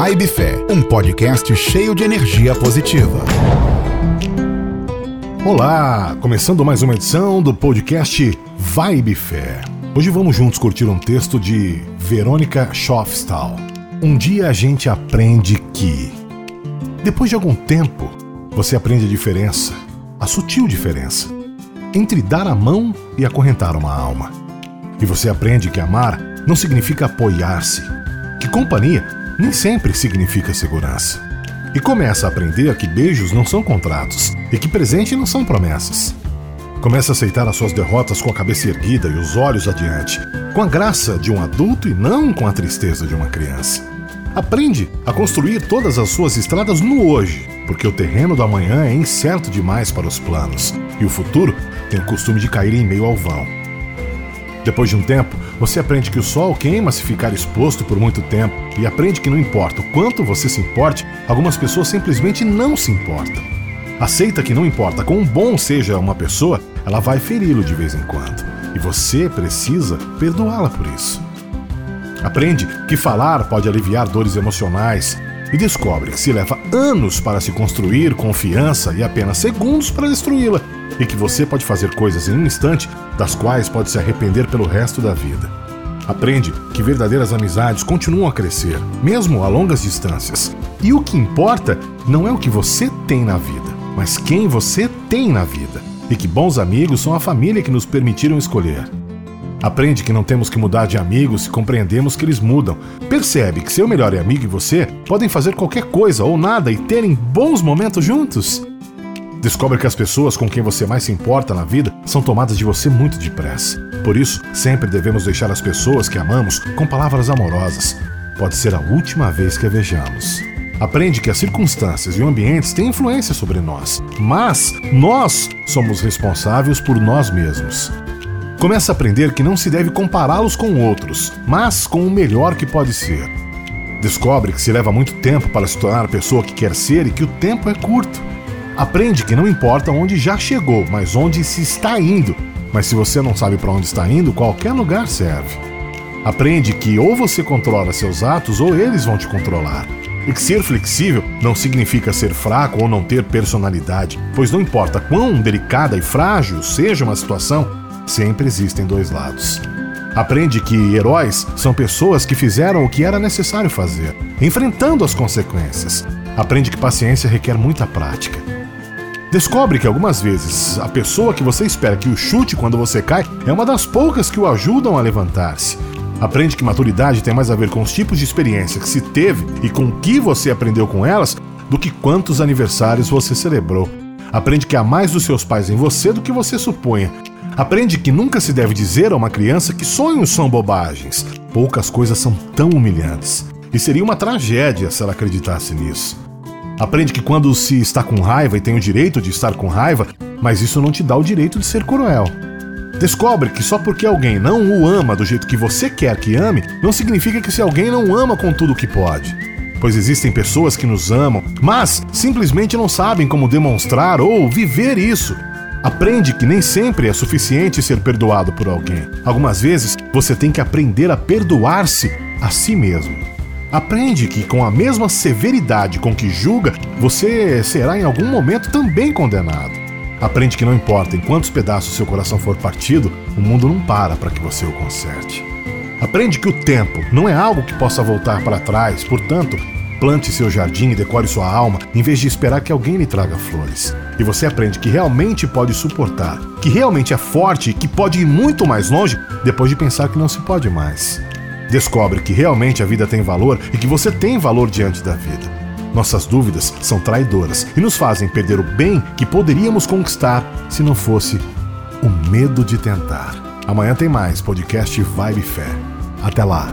Vibe Fé, um podcast cheio de energia positiva. Olá, começando mais uma edição do podcast Vibe Fé. Hoje vamos juntos curtir um texto de Verônica Schofstal. Um dia a gente aprende que, depois de algum tempo, você aprende a diferença, a sutil diferença, entre dar a mão e acorrentar uma alma. E você aprende que amar não significa apoiar-se, que companhia nem sempre significa segurança. E começa a aprender que beijos não são contratos e que presente não são promessas. Começa a aceitar as suas derrotas com a cabeça erguida e os olhos adiante, com a graça de um adulto e não com a tristeza de uma criança. Aprende a construir todas as suas estradas no hoje, porque o terreno do amanhã é incerto demais para os planos e o futuro tem o costume de cair em meio ao vão. Depois de um tempo, você aprende que o sol queima se ficar exposto por muito tempo e aprende que não importa o quanto você se importe, algumas pessoas simplesmente não se importam. Aceita que não importa quão bom seja uma pessoa, ela vai feri-lo de vez em quando. E você precisa perdoá-la por isso. Aprende que falar pode aliviar dores emocionais e descobre que se leva anos para se construir confiança e apenas segundos para destruí-la, e que você pode fazer coisas em um instante das quais pode se arrepender pelo resto da vida. Aprende que verdadeiras amizades continuam a crescer, mesmo a longas distâncias. E o que importa não é o que você tem na vida, mas quem você tem na vida. E que bons amigos são a família que nos permitiram escolher. Aprende que não temos que mudar de amigos se compreendemos que eles mudam. Percebe que seu melhor amigo e você podem fazer qualquer coisa ou nada e terem bons momentos juntos. Descobre que as pessoas com quem você mais se importa na vida são tomadas de você muito depressa. Por isso, sempre devemos deixar as pessoas que amamos com palavras amorosas. Pode ser a última vez que a vejamos. Aprende que as circunstâncias e o ambiente têm influência sobre nós, mas nós somos responsáveis por nós mesmos. Começa a aprender que não se deve compará-los com outros, mas com o melhor que pode ser. Descobre que se leva muito tempo para se tornar a pessoa que quer ser e que o tempo é curto. Aprende que não importa onde já chegou, mas onde se está indo. Mas se você não sabe para onde está indo, qualquer lugar serve. Aprende que ou você controla seus atos ou eles vão te controlar. E que ser flexível não significa ser fraco ou não ter personalidade, pois não importa quão delicada e frágil seja uma situação, sempre existem dois lados. Aprende que heróis são pessoas que fizeram o que era necessário fazer, enfrentando as consequências. Aprende que paciência requer muita prática. Descobre que algumas vezes a pessoa que você espera que o chute quando você cai é uma das poucas que o ajudam a levantar-se. Aprende que maturidade tem mais a ver com os tipos de experiência que se teve e com o que você aprendeu com elas do que quantos aniversários você celebrou. Aprende que há mais dos seus pais em você do que você supunha. Aprende que nunca se deve dizer a uma criança que sonhos são bobagens. Poucas coisas são tão humilhantes. E seria uma tragédia se ela acreditasse nisso. Aprende que quando se está com raiva e tem o direito de estar com raiva, mas isso não te dá o direito de ser cruel. Descobre que só porque alguém não o ama do jeito que você quer que ame, não significa que se alguém não ama com tudo que pode. Pois existem pessoas que nos amam, mas simplesmente não sabem como demonstrar ou viver isso. Aprende que nem sempre é suficiente ser perdoado por alguém. Algumas vezes você tem que aprender a perdoar-se a si mesmo. Aprende que, com a mesma severidade com que julga, você será em algum momento também condenado. Aprende que não importa em quantos pedaços seu coração for partido, o mundo não para para que você o conserte. Aprende que o tempo não é algo que possa voltar para trás, portanto, plante seu jardim e decore sua alma em vez de esperar que alguém lhe traga flores. E você aprende que realmente pode suportar, que realmente é forte e que pode ir muito mais longe depois de pensar que não se pode mais. Descobre que realmente a vida tem valor e que você tem valor diante da vida. Nossas dúvidas são traidoras e nos fazem perder o bem que poderíamos conquistar se não fosse o medo de tentar. Amanhã tem mais podcast Vibe Fé. Até lá.